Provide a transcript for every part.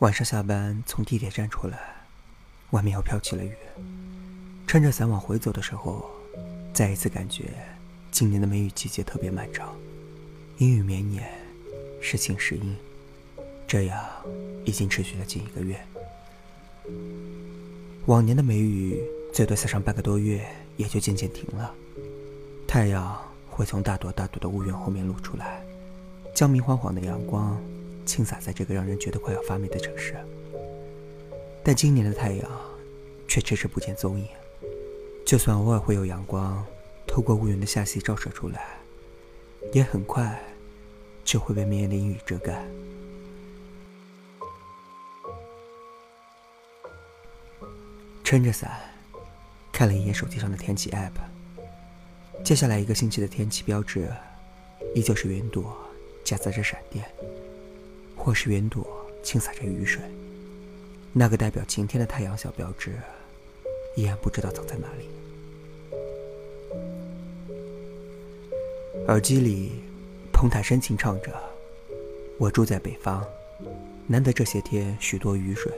晚上下班从地铁站出来，外面又飘起了雨。撑着伞往回走的时候，再一次感觉今年的梅雨季节特别漫长，阴雨绵绵，时晴时阴，这样已经持续了近一个月。往年的梅雨最多下上半个多月，也就渐渐停了。太阳会从大朵大朵的乌云后面露出来，将明晃晃的阳光倾洒在这个让人觉得快要发霉的城市。但今年的太阳却迟迟不见踪影，就算偶尔会有阳光透过乌云的下隙照射出来，也很快就会被绵延的阴雨遮盖。撑着伞，看了一眼手机上的天气 App。接下来一个星期的天气标志，依旧是云朵夹杂着闪电，或是云朵倾洒着雨水。那个代表晴天的太阳小标志，依然不知道藏在哪里。耳机里，彭坦深情唱着：“我住在北方，难得这些天许多雨水。”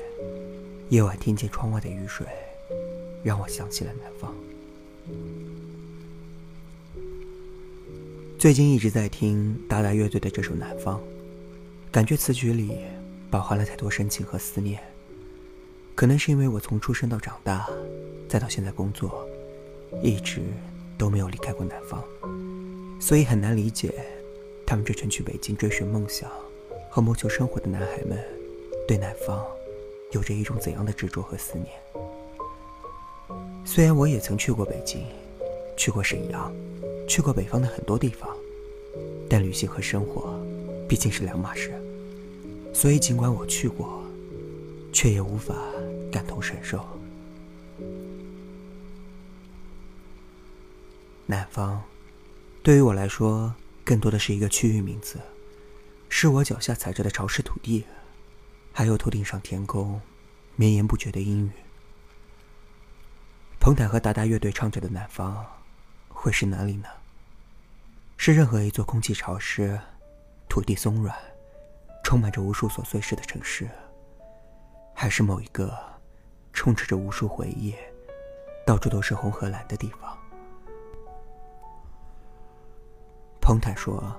夜晚听见窗外的雨水，让我想起了南方。最近一直在听达达乐队的这首《南方》，感觉此举里饱含了太多深情和思念。可能是因为我从出生到长大，再到现在工作，一直都没有离开过南方，所以很难理解他们这群去北京追寻梦想和谋求生活的男孩们对南方。有着一种怎样的执着和思念？虽然我也曾去过北京，去过沈阳，去过北方的很多地方，但旅行和生活毕竟是两码事，所以尽管我去过，却也无法感同身受。南方，对于我来说，更多的是一个区域名字，是我脚下踩着的潮湿土地。还有头顶上天空，绵延不绝的阴雨。彭坦和达达乐队唱着的南方，会是哪里呢？是任何一座空气潮湿、土地松软、充满着无数琐碎事的城市，还是某一个充斥着无数回忆、到处都是红和蓝的地方？彭坦说，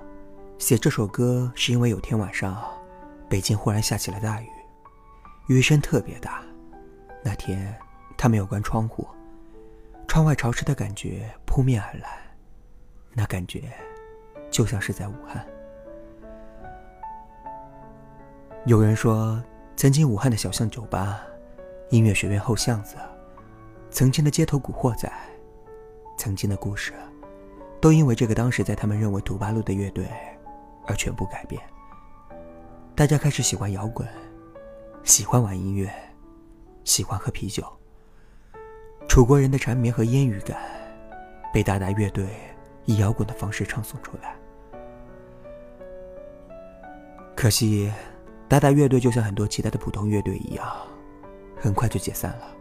写这首歌是因为有天晚上。北京忽然下起了大雨，雨声特别大。那天他没有关窗户，窗外潮湿的感觉扑面而来，那感觉就像是在武汉。有人说，曾经武汉的小巷酒吧、音乐学院后巷子、曾经的街头古惑仔、曾经的故事，都因为这个当时在他们认为土八路的乐队而全部改变。大家开始喜欢摇滚，喜欢玩音乐，喜欢喝啤酒。楚国人的缠绵和烟雨感，被大大乐队以摇滚的方式唱诵出来。可惜，达达乐队就像很多其他的普通乐队一样，很快就解散了，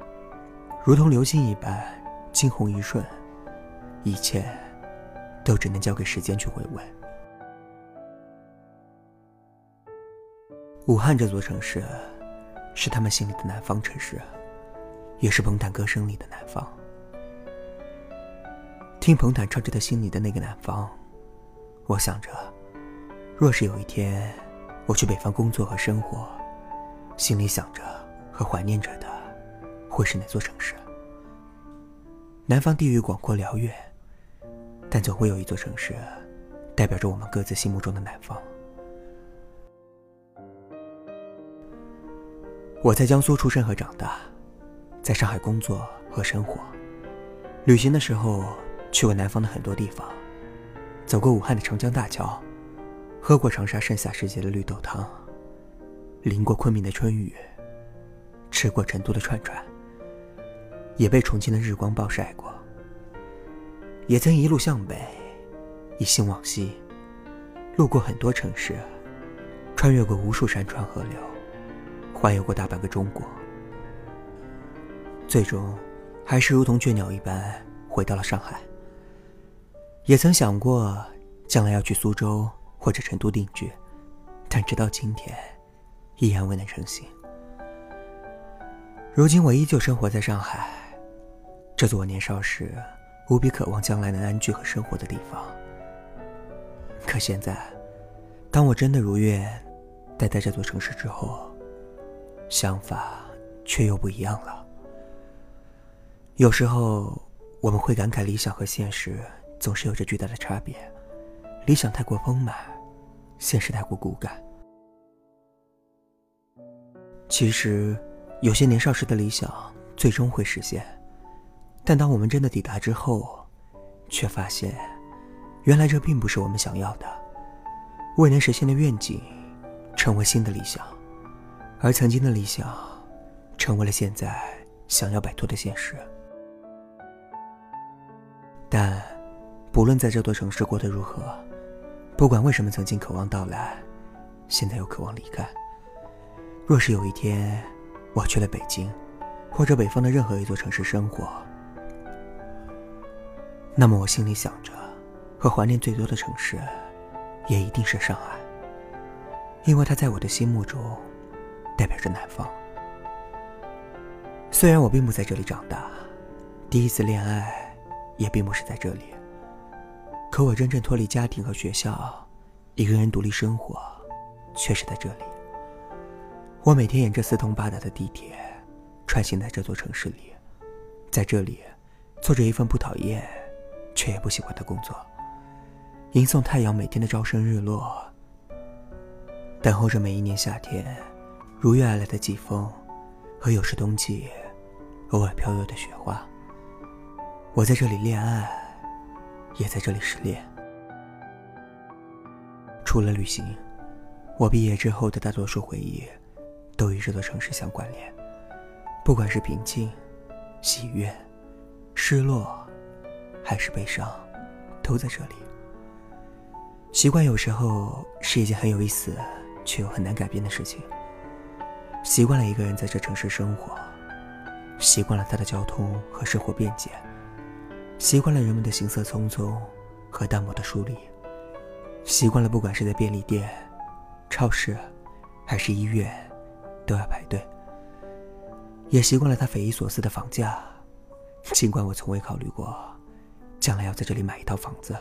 如同流星一般惊鸿一瞬，一切都只能交给时间去回味。武汉这座城市，是他们心里的南方城市，也是彭坦歌声里的南方。听彭坦唱着他心里的那个南方，我想着，若是有一天我去北方工作和生活，心里想着和怀念着的，会是哪座城市？南方地域广阔辽远，但总会有一座城市，代表着我们各自心目中的南方。我在江苏出生和长大，在上海工作和生活。旅行的时候去过南方的很多地方，走过武汉的长江大桥，喝过长沙盛夏时节的绿豆汤，淋过昆明的春雨，吃过成都的串串，也被重庆的日光暴晒过。也曾一路向北，一心往西，路过很多城市，穿越过无数山川河流。环游过大半个中国，最终还是如同倦鸟一般回到了上海。也曾想过将来要去苏州或者成都定居，但直到今天，依然未能成行。如今我依旧生活在上海，这座我年少时无比渴望将来能安居和生活的地方。可现在，当我真的如愿待在这座城市之后，想法却又不一样了。有时候我们会感慨，理想和现实总是有着巨大的差别，理想太过丰满，现实太过骨感。其实。有些年少时的理想最终会实现，但当我们真的抵达之后，却发现，原来这并不是我们想要的。未能实现的愿景，成为新的理想，而曾经的理想，成为了现在想要摆脱的现实。但，不论在这座城市过得如何，不管为什么曾经渴望到来，现在又渴望离开。若是有一天，我去了北京，或者北方的任何一座城市生活，那么我心里想着，和怀念最多的城市，也一定是上海，因为它在我的心目中，代表着南方。虽然我并不在这里长大，第一次恋爱，也并不是在这里，可我真正脱离家庭和学校，一个人独立生活，却是在这里。我每天沿着四通八达的地铁，穿行在这座城市里，在这里，做着一份不讨厌，却也不喜欢的工作，迎送太阳每天的朝升日落，等候着每一年夏天如约而来的季风，和有时冬季偶尔飘落的雪花。我在这里恋爱，也在这里失恋。除了旅行，我毕业之后的大多数回忆。都与这座城市相关联，不管是平静、喜悦、失落，还是悲伤，都在这里。习惯有时候是一件很有意思却又很难改变的事情。习惯了一个人在这城市生活，习惯了他的交通和生活便捷，习惯了人们的行色匆匆和淡漠的疏离，习惯了不管是在便利店、超市，还是医院。都要排队，也习惯了他匪夷所思的房价。尽管我从未考虑过，将来要在这里买一套房子。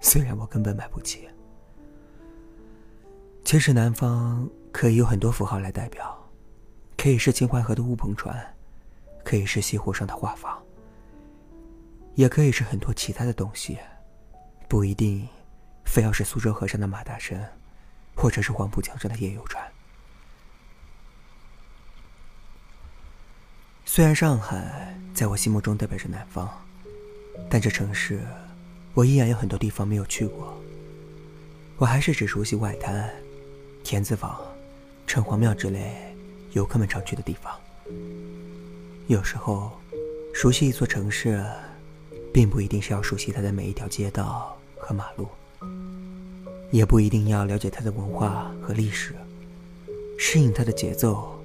虽然我根本买不起。其实南方可以有很多符号来代表，可以是秦淮河的乌篷船，可以是西湖上的画舫，也可以是很多其他的东西，不一定非要是苏州河上的马大神。或者是黄浦江上的夜游船。虽然上海在我心目中代表着南方，但这城市我依然有很多地方没有去过。我还是只熟悉外滩、田子坊、城隍庙之类游客们常去的地方。有时候，熟悉一座城市，并不一定是要熟悉它的每一条街道和马路。也不一定要了解它的文化和历史，适应它的节奏，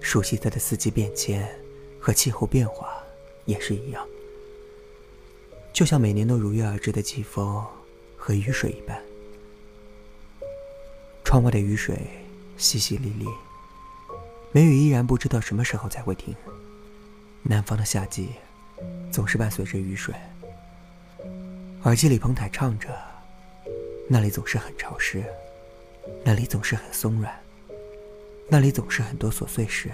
熟悉它的四季变迁和气候变化，也是一样。就像每年都如约而至的季风和雨水一般，窗外的雨水淅淅沥沥，梅雨依然不知道什么时候才会停。南方的夏季总是伴随着雨水，耳机里彭坦唱着。那里总是很潮湿，那里总是很松软，那里总是很多琐碎事，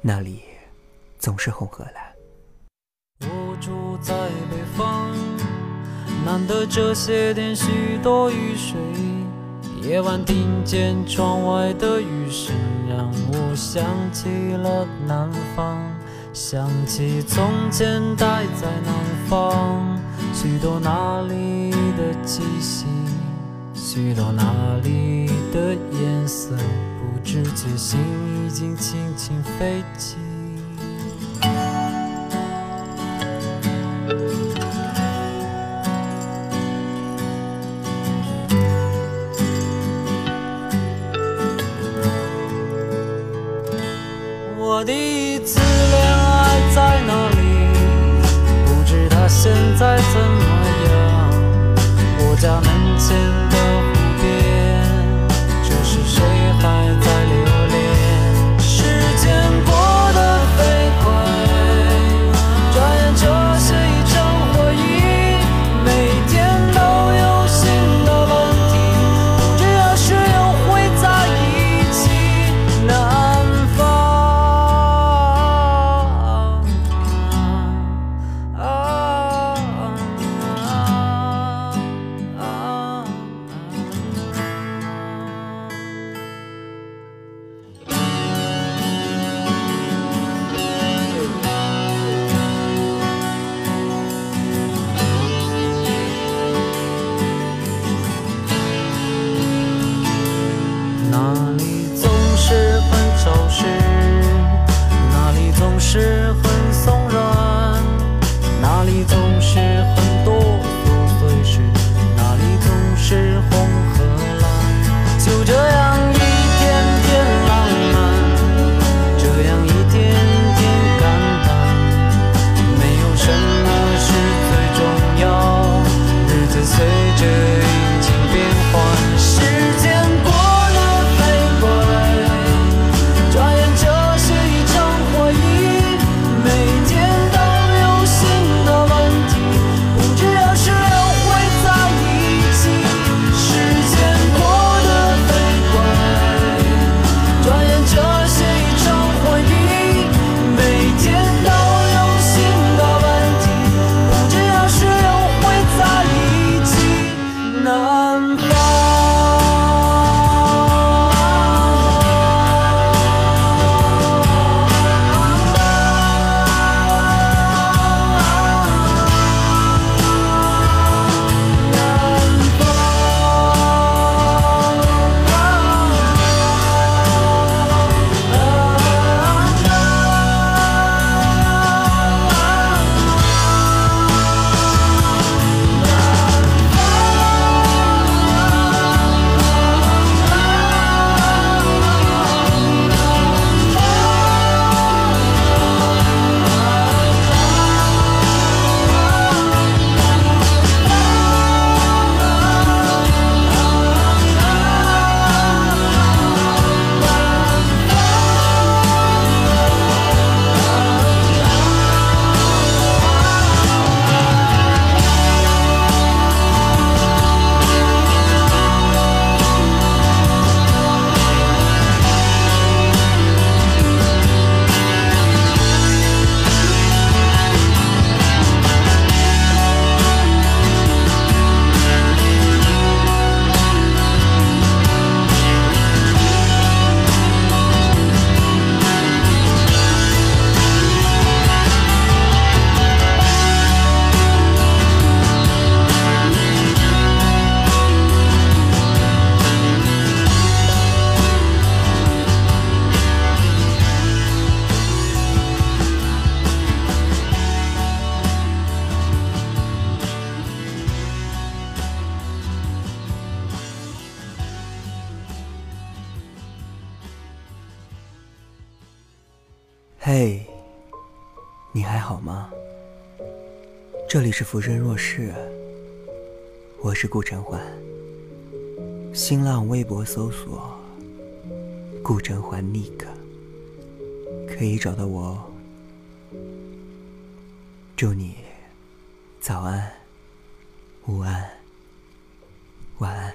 那里总是红和蓝。我住在北方，难得这些天许多雨水，夜晚听见窗外的雨声，让我想起了南方，想起从前待在南方，许多那里的气息。许多那里的颜色，不知觉心已经轻轻飞起。这里是浮生若世，我是顾晨环。新浪微博搜索“顾晨环 Nick”，可以找到我。祝你早安，午安、晚安。